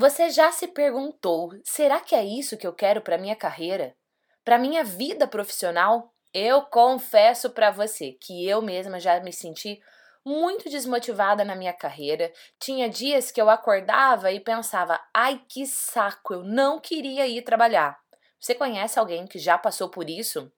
Você já se perguntou: será que é isso que eu quero para minha carreira? Para minha vida profissional? Eu confesso para você que eu mesma já me senti muito desmotivada na minha carreira. Tinha dias que eu acordava e pensava: ai que saco, eu não queria ir trabalhar. Você conhece alguém que já passou por isso?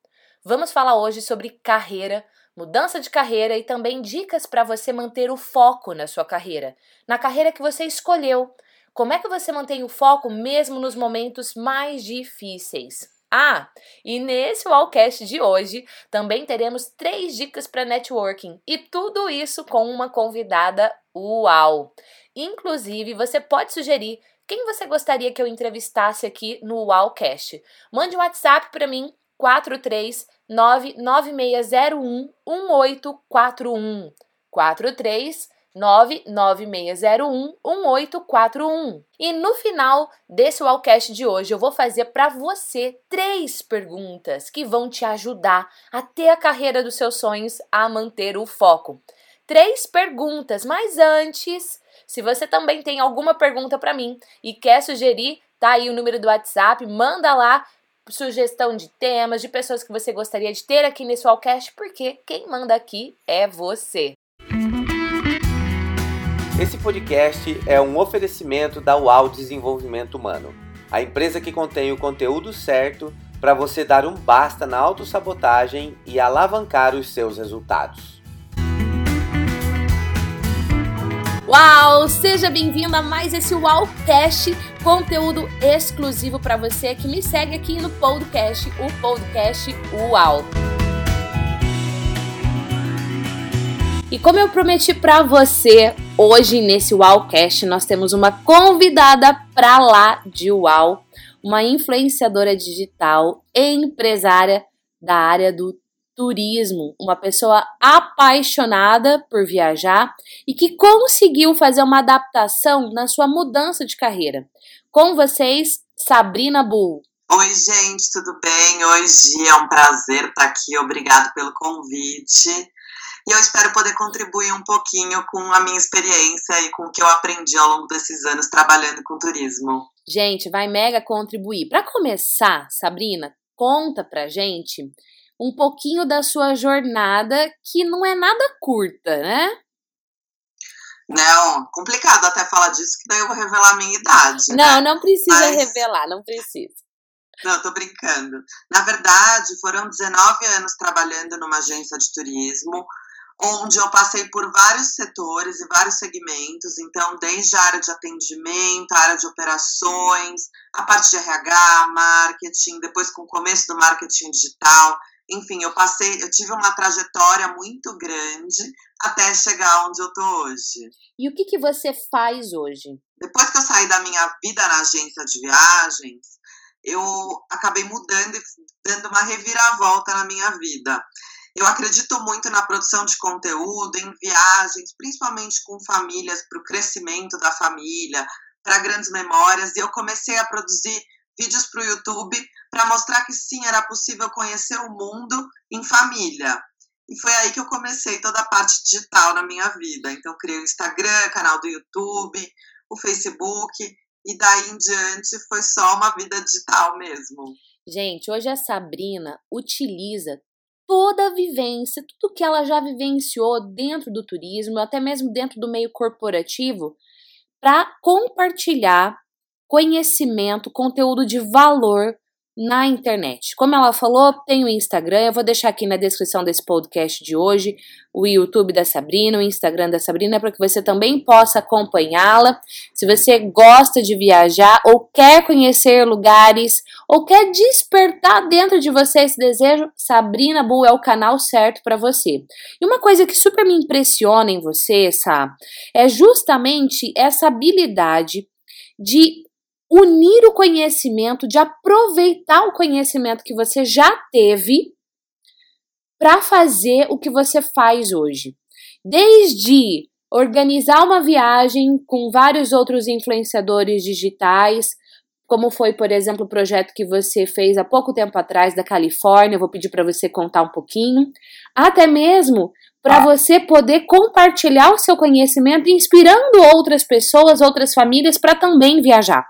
Vamos falar hoje sobre carreira, mudança de carreira e também dicas para você manter o foco na sua carreira, na carreira que você escolheu como é que você mantém o foco mesmo nos momentos mais difíceis? Ah, e nesse Wallcast de hoje também teremos três dicas para networking e tudo isso com uma convidada uau. Inclusive, você pode sugerir quem você gostaria que eu entrevistasse aqui no Wallcast. Mande um WhatsApp para mim 4399601 1841 43 996011841. E no final desse Wallcast de hoje, eu vou fazer para você três perguntas que vão te ajudar a ter a carreira dos seus sonhos, a manter o foco. Três perguntas, mas antes, se você também tem alguma pergunta para mim e quer sugerir, tá aí o número do WhatsApp, manda lá sugestão de temas, de pessoas que você gostaria de ter aqui nesse Wallcast, porque quem manda aqui é você. Esse podcast é um oferecimento da UAU Desenvolvimento Humano, a empresa que contém o conteúdo certo para você dar um basta na autossabotagem e alavancar os seus resultados. Uau! Seja bem-vindo a mais esse UAUcast, conteúdo exclusivo para você que me segue aqui no podcast, o podcast UAU. E como eu prometi para você, hoje nesse Wowcast nós temos uma convidada para lá de Wow, uma influenciadora digital, empresária da área do turismo, uma pessoa apaixonada por viajar e que conseguiu fazer uma adaptação na sua mudança de carreira. Com vocês, Sabrina Bull. Oi, gente, tudo bem? Hoje é um prazer estar aqui. Obrigado pelo convite. E eu espero poder contribuir um pouquinho com a minha experiência e com o que eu aprendi ao longo desses anos trabalhando com turismo. Gente, vai mega contribuir. Para começar, Sabrina, conta pra gente um pouquinho da sua jornada, que não é nada curta, né? Não, complicado até falar disso, que daí eu vou revelar a minha idade. Não, né? não precisa Mas... revelar, não precisa. Não, tô brincando. Na verdade, foram 19 anos trabalhando numa agência de turismo, onde eu passei por vários setores e vários segmentos, então desde a área de atendimento, a área de operações, a parte de RH, marketing, depois com o começo do marketing digital, enfim, eu passei, eu tive uma trajetória muito grande até chegar onde eu tô hoje. E o que que você faz hoje? Depois que eu saí da minha vida na agência de viagens, eu acabei mudando e dando uma reviravolta na minha vida. Eu acredito muito na produção de conteúdo, em viagens, principalmente com famílias, para o crescimento da família, para grandes memórias. E eu comecei a produzir vídeos para o YouTube para mostrar que sim, era possível conhecer o mundo em família. E foi aí que eu comecei toda a parte digital na minha vida. Então, criei o Instagram, canal do YouTube, o Facebook, e daí em diante foi só uma vida digital mesmo. Gente, hoje a Sabrina utiliza toda a vivência, tudo que ela já vivenciou dentro do turismo, até mesmo dentro do meio corporativo, para compartilhar conhecimento, conteúdo de valor na internet. Como ela falou, tem o Instagram, eu vou deixar aqui na descrição desse podcast de hoje o YouTube da Sabrina, o Instagram da Sabrina, para que você também possa acompanhá-la. Se você gosta de viajar ou quer conhecer lugares ou quer despertar dentro de você esse desejo, Sabrina Bull é o canal certo para você. E uma coisa que super me impressiona em você, Sá, é justamente essa habilidade de unir o conhecimento, de aproveitar o conhecimento que você já teve para fazer o que você faz hoje. Desde organizar uma viagem com vários outros influenciadores digitais, como foi, por exemplo, o projeto que você fez há pouco tempo atrás da Califórnia, eu vou pedir para você contar um pouquinho, até mesmo para você poder compartilhar o seu conhecimento, inspirando outras pessoas, outras famílias para também viajar.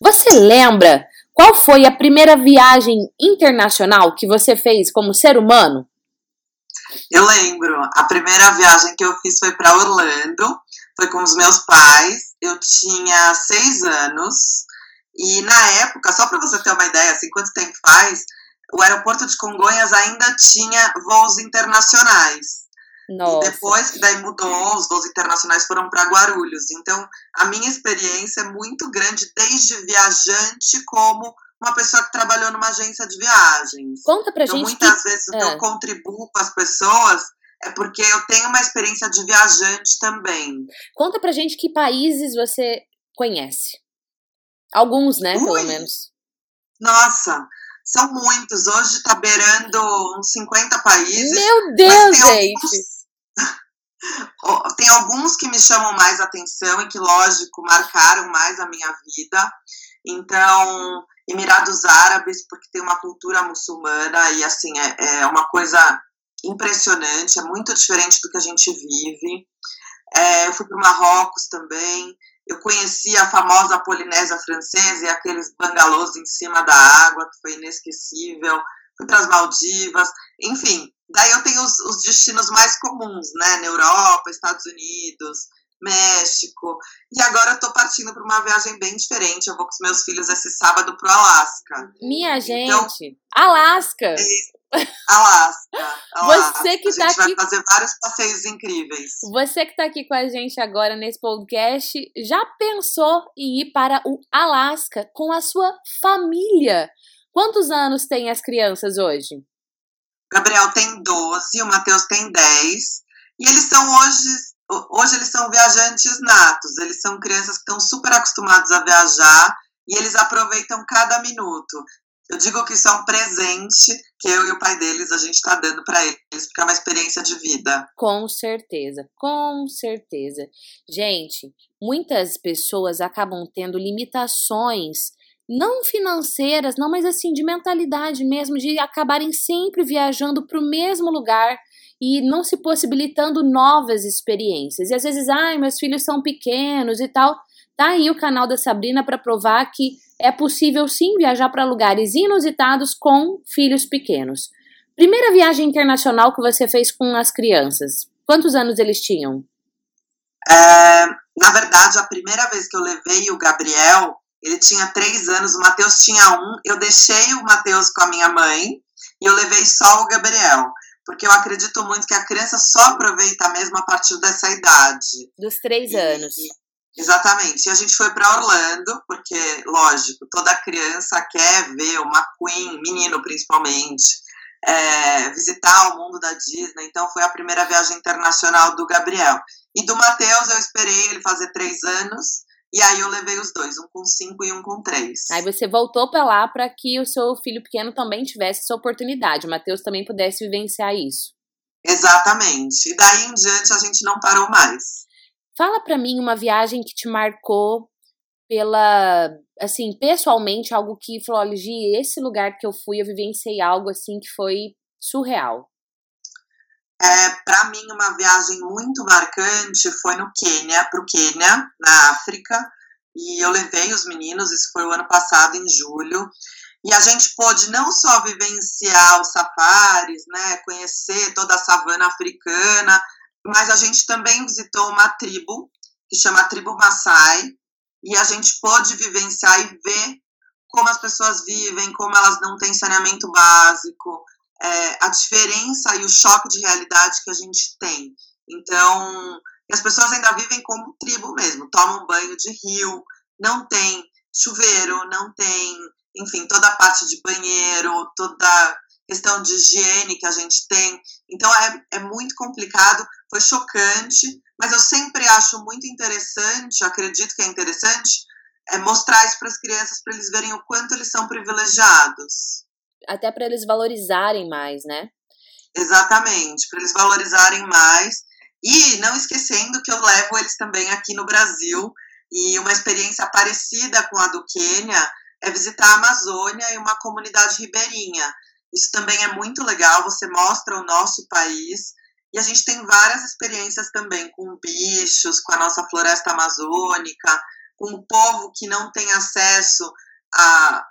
Você lembra qual foi a primeira viagem internacional que você fez como ser humano? Eu lembro, a primeira viagem que eu fiz foi para Orlando, foi com os meus pais. Eu tinha seis anos e na época, só para você ter uma ideia, assim, quanto tempo faz, o aeroporto de Congonhas ainda tinha voos internacionais. Nossa. E depois que daí mudou, os voos internacionais foram para Guarulhos. Então, a minha experiência é muito grande, desde viajante como uma pessoa que trabalhou numa agência de viagens. Conta pra então, gente. Muitas que... vezes que eu é. contribuo com as pessoas é porque eu tenho uma experiência de viajante também. Conta pra gente que países você conhece. Alguns, né, Ui. pelo menos. Nossa, são muitos. Hoje tá beirando uns 50 países. Meu Deus, gente! Alguns, tem alguns que me chamam mais atenção e que, lógico, marcaram mais a minha vida. Então, Emirados Árabes, porque tem uma cultura muçulmana e, assim, é, é uma coisa impressionante, é muito diferente do que a gente vive. É, eu fui para o Marrocos também, eu conheci a famosa Polinésia Francesa e aqueles bangalôs em cima da água, que foi inesquecível. Fui para as Maldivas, enfim. Daí eu tenho os, os destinos mais comuns, né? Na Europa, Estados Unidos, México. E agora eu tô partindo para uma viagem bem diferente. Eu vou com os meus filhos esse sábado pro Alasca. Minha então, gente, então, Alasca. É, Alasca, Alasca. Você que a tá gente aqui. vai fazer vários passeios incríveis. Você que tá aqui com a gente agora nesse podcast, já pensou em ir para o Alasca com a sua família? Quantos anos têm as crianças hoje? Gabriel tem 12, o Matheus tem 10. E eles são hoje hoje eles são viajantes natos, eles são crianças que estão super acostumados a viajar e eles aproveitam cada minuto. Eu digo que isso é um presente que eu e o pai deles a gente está dando para eles, porque é uma experiência de vida. Com certeza, com certeza. Gente, muitas pessoas acabam tendo limitações não financeiras, não, mas assim, de mentalidade mesmo, de acabarem sempre viajando para o mesmo lugar e não se possibilitando novas experiências. E às vezes, ai, meus filhos são pequenos e tal. Tá aí o canal da Sabrina para provar que é possível sim viajar para lugares inusitados com filhos pequenos. Primeira viagem internacional que você fez com as crianças, quantos anos eles tinham? É, na verdade, a primeira vez que eu levei o Gabriel, ele tinha três anos, o Matheus tinha um. Eu deixei o Matheus com a minha mãe e eu levei só o Gabriel porque eu acredito muito que a criança só aproveita mesmo a partir dessa idade. Dos três anos. E, exatamente. E a gente foi para Orlando, porque, lógico, toda criança quer ver uma Queen, menino principalmente, é, visitar o mundo da Disney. Então foi a primeira viagem internacional do Gabriel. E do Matheus eu esperei ele fazer três anos. E aí eu levei os dois, um com cinco e um com três. Aí você voltou para lá para que o seu filho pequeno também tivesse essa oportunidade, o Matheus também pudesse vivenciar isso. Exatamente. E daí em diante a gente não parou mais. Fala para mim uma viagem que te marcou pela, assim, pessoalmente, algo que falou, olha, Gi, esse lugar que eu fui, eu vivenciei algo assim que foi surreal. É, para mim, uma viagem muito marcante foi no Quênia, para o Quênia, na África, e eu levei os meninos, isso foi o ano passado, em julho, e a gente pôde não só vivenciar os safaris, né, conhecer toda a savana africana, mas a gente também visitou uma tribo, que chama Tribo Maasai, e a gente pôde vivenciar e ver como as pessoas vivem, como elas não têm saneamento básico, é, a diferença e o choque de realidade que a gente tem. Então, as pessoas ainda vivem como tribo mesmo, tomam banho de rio, não tem chuveiro, não tem, enfim, toda a parte de banheiro, toda questão de higiene que a gente tem. Então é, é muito complicado, foi chocante, mas eu sempre acho muito interessante, acredito que é interessante, é mostrar isso para as crianças, para eles verem o quanto eles são privilegiados até para eles valorizarem mais, né? Exatamente, para eles valorizarem mais. E não esquecendo que eu levo eles também aqui no Brasil. E uma experiência parecida com a do Quênia é visitar a Amazônia e uma comunidade ribeirinha. Isso também é muito legal, você mostra o nosso país e a gente tem várias experiências também com bichos, com a nossa floresta amazônica, com o povo que não tem acesso a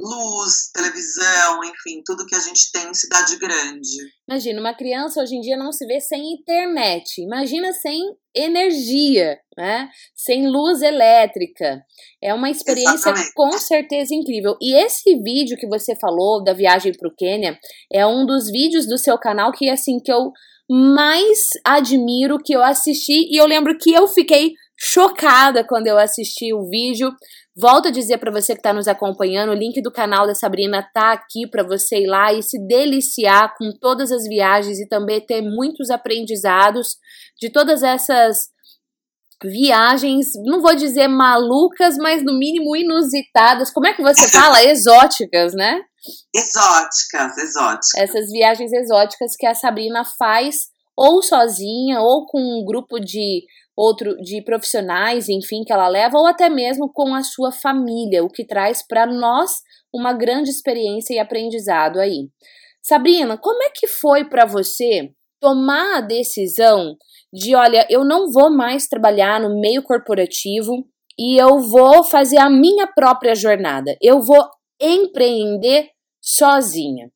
luz, televisão, enfim, tudo que a gente tem em cidade grande. Imagina, uma criança hoje em dia não se vê sem internet. Imagina sem energia, né? Sem luz elétrica. É uma experiência Exatamente. com certeza incrível. E esse vídeo que você falou da viagem para o Quênia é um dos vídeos do seu canal que assim que eu mais admiro que eu assisti e eu lembro que eu fiquei chocada quando eu assisti o vídeo. Volto a dizer para você que está nos acompanhando, o link do canal da Sabrina tá aqui para você ir lá e se deliciar com todas as viagens e também ter muitos aprendizados de todas essas viagens, não vou dizer malucas, mas no mínimo inusitadas. Como é que você fala? Exóticas, né? Exóticas, exóticas. Essas viagens exóticas que a Sabrina faz ou sozinha ou com um grupo de outro de profissionais, enfim, que ela leva ou até mesmo com a sua família, o que traz para nós uma grande experiência e aprendizado aí. Sabrina, como é que foi para você tomar a decisão de, olha, eu não vou mais trabalhar no meio corporativo e eu vou fazer a minha própria jornada. Eu vou empreender sozinha.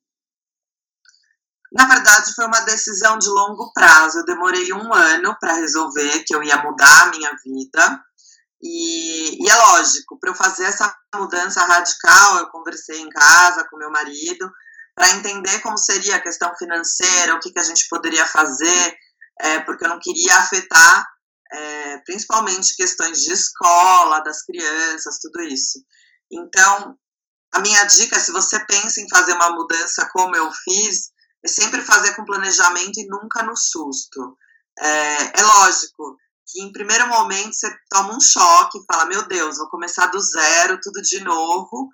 Na verdade, foi uma decisão de longo prazo. Eu demorei um ano para resolver que eu ia mudar a minha vida. E, e é lógico, para eu fazer essa mudança radical, eu conversei em casa com meu marido para entender como seria a questão financeira, o que, que a gente poderia fazer, é, porque eu não queria afetar é, principalmente questões de escola, das crianças, tudo isso. Então, a minha dica, se você pensa em fazer uma mudança como eu fiz, é sempre fazer com planejamento e nunca no susto. É, é lógico que em primeiro momento você toma um choque, fala, meu Deus, vou começar do zero, tudo de novo,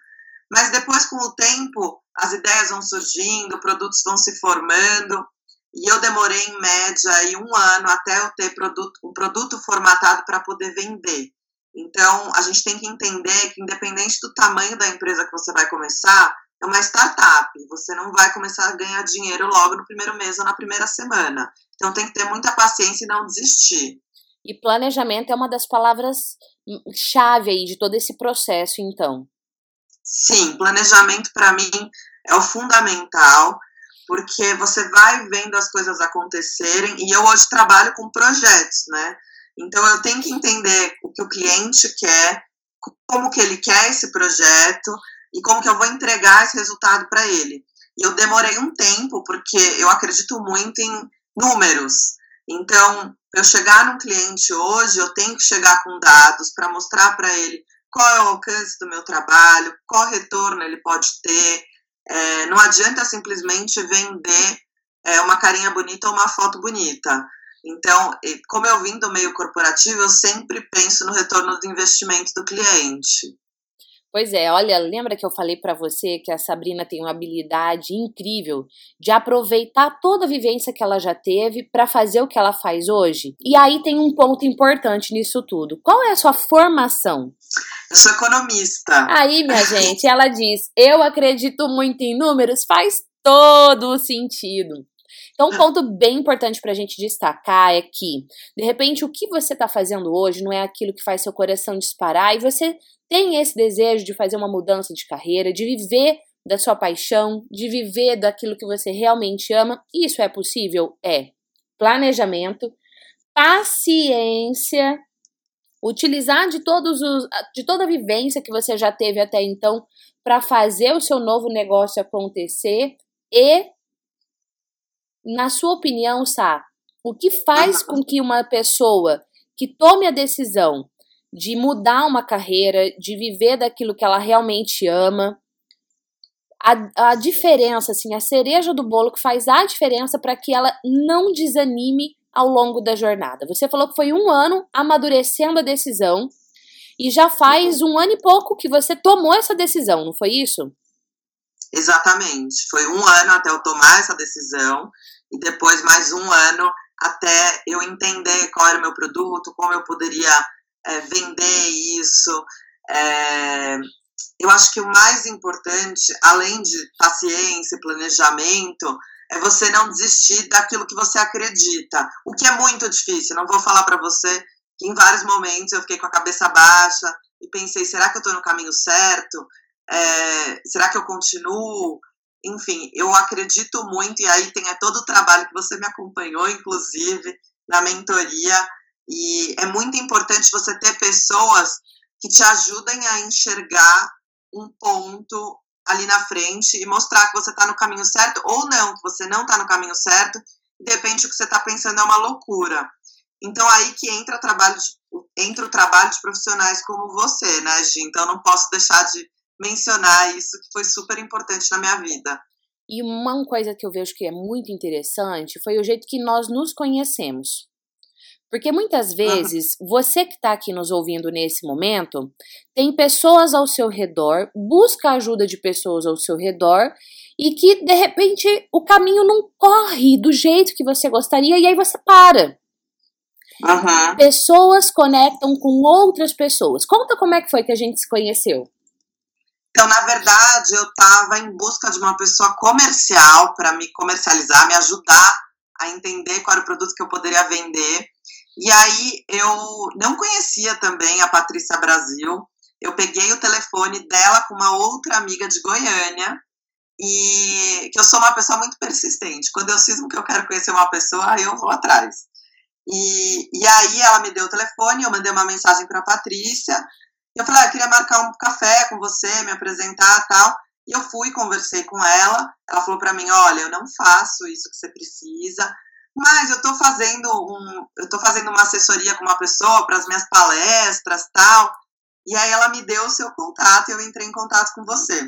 mas depois, com o tempo, as ideias vão surgindo, produtos vão se formando, e eu demorei, em média, aí um ano até eu ter produto, um produto formatado para poder vender. Então, a gente tem que entender que, independente do tamanho da empresa que você vai começar, é uma startup. Você não vai começar a ganhar dinheiro logo no primeiro mês ou na primeira semana. Então tem que ter muita paciência e não desistir. E planejamento é uma das palavras-chave aí de todo esse processo, então. Sim, planejamento para mim é o fundamental, porque você vai vendo as coisas acontecerem, e eu hoje trabalho com projetos, né? Então eu tenho que entender o que o cliente quer, como que ele quer esse projeto, e como que eu vou entregar esse resultado para ele. E eu demorei um tempo, porque eu acredito muito em números. Então, eu chegar num cliente hoje, eu tenho que chegar com dados para mostrar para ele qual é o alcance do meu trabalho, qual retorno ele pode ter. É, não adianta simplesmente vender é, uma carinha bonita ou uma foto bonita. Então, como eu vim do meio corporativo, eu sempre penso no retorno do investimento do cliente. Pois é, olha, lembra que eu falei para você que a Sabrina tem uma habilidade incrível de aproveitar toda a vivência que ela já teve para fazer o que ela faz hoje? E aí tem um ponto importante nisso tudo. Qual é a sua formação? Eu sou economista. Aí, minha gente, ela diz: "Eu acredito muito em números", faz todo o sentido. Então, um ponto bem importante para a gente destacar é que, de repente, o que você está fazendo hoje não é aquilo que faz seu coração disparar e você tem esse desejo de fazer uma mudança de carreira, de viver da sua paixão, de viver daquilo que você realmente ama, isso é possível? É. Planejamento, paciência, utilizar de todos os de toda a vivência que você já teve até então para fazer o seu novo negócio acontecer e na sua opinião, Sá, o que faz com que uma pessoa que tome a decisão de mudar uma carreira, de viver daquilo que ela realmente ama. A, a diferença, assim, a cereja do bolo que faz a diferença para que ela não desanime ao longo da jornada. Você falou que foi um ano amadurecendo a decisão e já faz um ano e pouco que você tomou essa decisão, não foi isso? Exatamente. Foi um ano até eu tomar essa decisão e depois mais um ano até eu entender qual era o meu produto, como eu poderia é, vender isso. É, eu acho que o mais importante, além de paciência e planejamento, é você não desistir daquilo que você acredita, o que é muito difícil. Não vou falar para você que em vários momentos eu fiquei com a cabeça baixa e pensei: será que eu estou no caminho certo? É, será que eu continuo? Enfim, eu acredito muito, e aí tem é todo o trabalho que você me acompanhou, inclusive, na mentoria, e é muito importante você ter pessoas que te ajudem a enxergar um ponto ali na frente e mostrar que você está no caminho certo ou não, que você não está no caminho certo, e de repente o que você está pensando é uma loucura. Então aí que entra, trabalho de, entra o trabalho de profissionais como você, né, Gi? Então não posso deixar de mencionar isso que foi super importante na minha vida. E uma coisa que eu vejo que é muito interessante foi o jeito que nós nos conhecemos. Porque muitas vezes você que está aqui nos ouvindo nesse momento tem pessoas ao seu redor, busca a ajuda de pessoas ao seu redor e que de repente o caminho não corre do jeito que você gostaria e aí você para. Uhum. Pessoas conectam com outras pessoas. Conta como é que foi que a gente se conheceu. Então, na verdade, eu estava em busca de uma pessoa comercial para me comercializar, me ajudar a entender qual era o produto que eu poderia vender. E aí eu não conhecia também a Patrícia Brasil. Eu peguei o telefone dela com uma outra amiga de Goiânia e que eu sou uma pessoa muito persistente. Quando eu cismo que eu quero conhecer uma pessoa, eu vou atrás. E, e aí ela me deu o telefone, eu mandei uma mensagem para a Patrícia. Eu falei, ah, eu queria marcar um café com você, me apresentar tal. E eu fui, conversei com ela. Ela falou para mim, olha, eu não faço isso que você precisa mas eu estou fazendo um, eu tô fazendo uma assessoria com uma pessoa para as minhas palestras, tal. E aí ela me deu o seu contato e eu entrei em contato com você.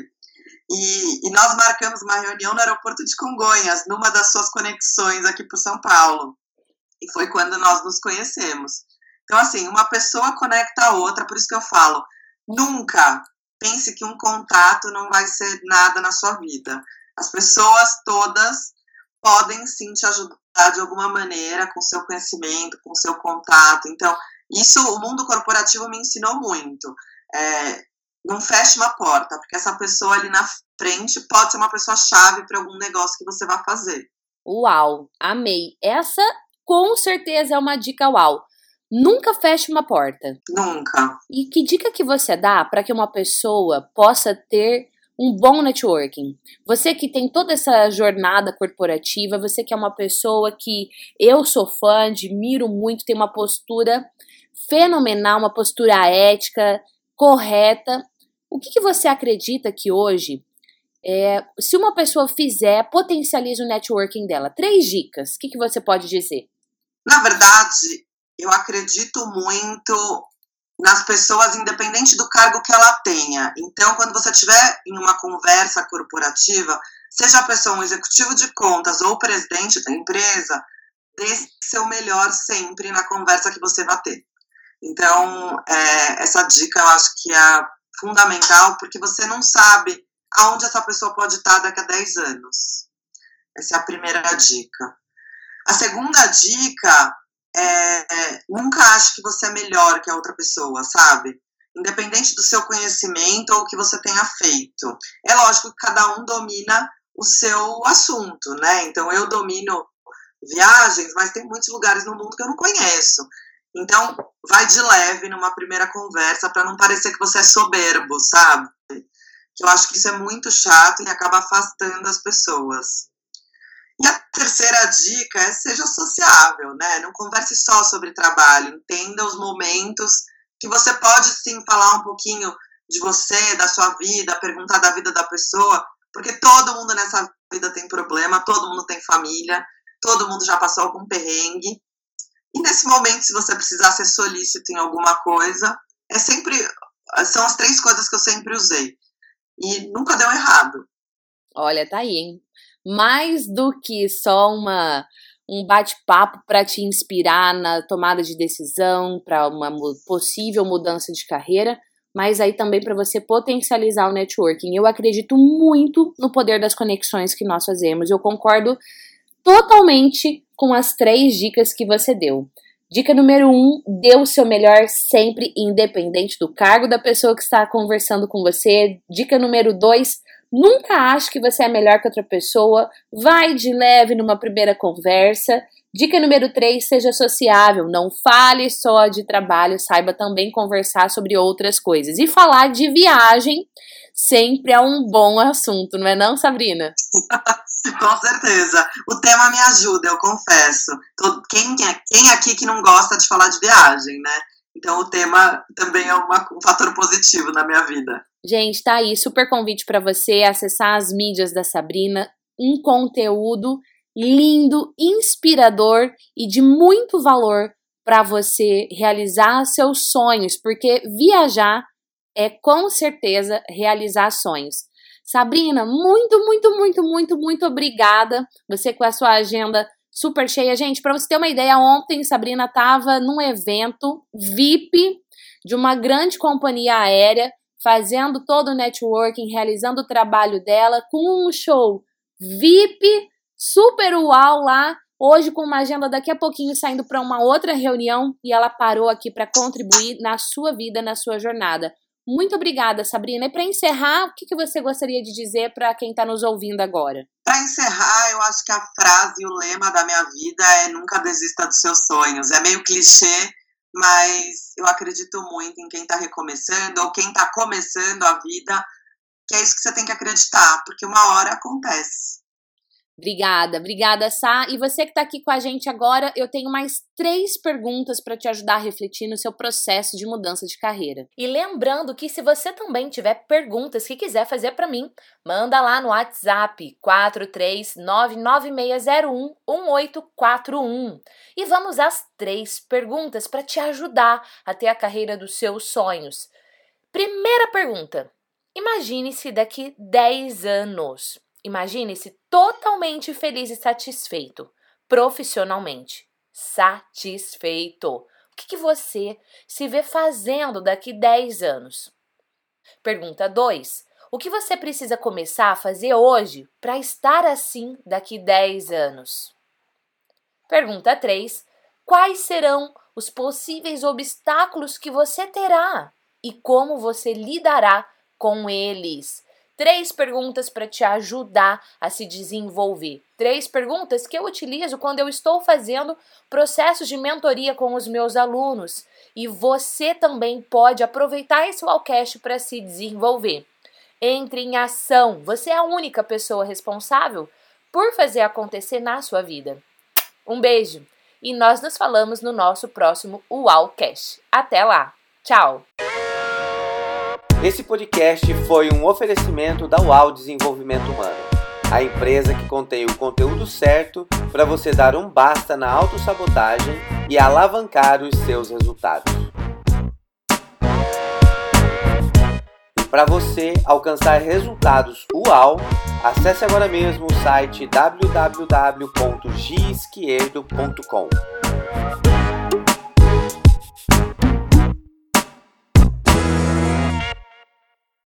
E, e nós marcamos uma reunião no aeroporto de Congonhas, numa das suas conexões aqui para São Paulo. E foi quando nós nos conhecemos. Então, assim, uma pessoa conecta a outra, por isso que eu falo, nunca pense que um contato não vai ser nada na sua vida. As pessoas todas podem sim te ajudar de alguma maneira com seu conhecimento, com seu contato. Então, isso o mundo corporativo me ensinou muito. É, não feche uma porta, porque essa pessoa ali na frente pode ser uma pessoa chave para algum negócio que você vai fazer. Uau, amei. Essa com certeza é uma dica uau. Nunca feche uma porta. Nunca. E que dica que você dá para que uma pessoa possa ter um bom networking. Você que tem toda essa jornada corporativa, você que é uma pessoa que eu sou fã, admiro muito, tem uma postura fenomenal, uma postura ética, correta. O que, que você acredita que hoje, é, se uma pessoa fizer, potencializa o networking dela? Três dicas. O que, que você pode dizer? Na verdade, eu acredito muito nas pessoas, independente do cargo que ela tenha. Então, quando você estiver em uma conversa corporativa, seja a pessoa um executivo de contas ou presidente da empresa, dê seu melhor sempre na conversa que você vai ter. Então, é, essa dica eu acho que é fundamental, porque você não sabe aonde essa pessoa pode estar daqui a 10 anos. Essa é a primeira dica. A segunda dica é, nunca ache que você é melhor que a outra pessoa, sabe? Independente do seu conhecimento ou o que você tenha feito. É lógico que cada um domina o seu assunto, né? Então eu domino viagens, mas tem muitos lugares no mundo que eu não conheço. Então, vai de leve numa primeira conversa para não parecer que você é soberbo, sabe? Que eu acho que isso é muito chato e acaba afastando as pessoas. E a terceira dica é seja sociável, né? Não converse só sobre trabalho, entenda os momentos que você pode sim falar um pouquinho de você, da sua vida, perguntar da vida da pessoa, porque todo mundo nessa vida tem problema, todo mundo tem família, todo mundo já passou algum perrengue. E nesse momento, se você precisar ser solícito em alguma coisa, é sempre são as três coisas que eu sempre usei. E nunca deu errado. Olha, tá aí, hein? Mais do que só uma um bate-papo para te inspirar na tomada de decisão, para uma possível mudança de carreira, mas aí também para você potencializar o networking. Eu acredito muito no poder das conexões que nós fazemos. Eu concordo totalmente com as três dicas que você deu. Dica número um: dê o seu melhor sempre, independente do cargo da pessoa que está conversando com você. Dica número dois: nunca ache que você é melhor que outra pessoa. Vai de leve numa primeira conversa. Dica número 3, seja sociável, não fale só de trabalho, saiba também conversar sobre outras coisas. E falar de viagem sempre é um bom assunto, não é não, Sabrina? Com certeza. O tema me ajuda, eu confesso. Quem, quem aqui que não gosta de falar de viagem, né? Então o tema também é uma, um fator positivo na minha vida. Gente, tá aí, super convite para você acessar as mídias da Sabrina, um conteúdo lindo, inspirador e de muito valor para você realizar seus sonhos, porque viajar é com certeza realizar sonhos. Sabrina, muito, muito, muito, muito, muito obrigada. Você com a sua agenda super cheia. Gente, para você ter uma ideia, ontem Sabrina estava num evento VIP de uma grande companhia aérea, fazendo todo o networking, realizando o trabalho dela com um show VIP super uau lá. Hoje, com uma agenda daqui a pouquinho saindo para uma outra reunião e ela parou aqui para contribuir na sua vida, na sua jornada. Muito obrigada, Sabrina. E para encerrar, o que, que você gostaria de dizer para quem está nos ouvindo agora? Para encerrar, eu acho que a frase e o lema da minha vida é nunca desista dos seus sonhos. É meio clichê, mas eu acredito muito em quem está recomeçando ou quem está começando a vida, que é isso que você tem que acreditar, porque uma hora acontece. Obrigada, obrigada, Sá. E você que está aqui com a gente agora, eu tenho mais três perguntas para te ajudar a refletir no seu processo de mudança de carreira. E lembrando que se você também tiver perguntas que quiser fazer para mim, manda lá no WhatsApp 43996011841. E vamos às três perguntas para te ajudar a ter a carreira dos seus sonhos. Primeira pergunta: imagine-se daqui 10 anos. Imagine-se totalmente feliz e satisfeito, profissionalmente. Satisfeito. O que, que você se vê fazendo daqui 10 anos? Pergunta 2. O que você precisa começar a fazer hoje para estar assim daqui 10 anos? Pergunta 3. Quais serão os possíveis obstáculos que você terá e como você lidará com eles? Três perguntas para te ajudar a se desenvolver. Três perguntas que eu utilizo quando eu estou fazendo processos de mentoria com os meus alunos. E você também pode aproveitar esse Wallcast para se desenvolver. Entre em ação. Você é a única pessoa responsável por fazer acontecer na sua vida. Um beijo e nós nos falamos no nosso próximo Wallcast. Até lá. Tchau. Esse podcast foi um oferecimento da UAU Desenvolvimento Humano, a empresa que contém o conteúdo certo para você dar um basta na autossabotagem e alavancar os seus resultados. Para você alcançar resultados UAU, acesse agora mesmo o site www.gisquierdo.com.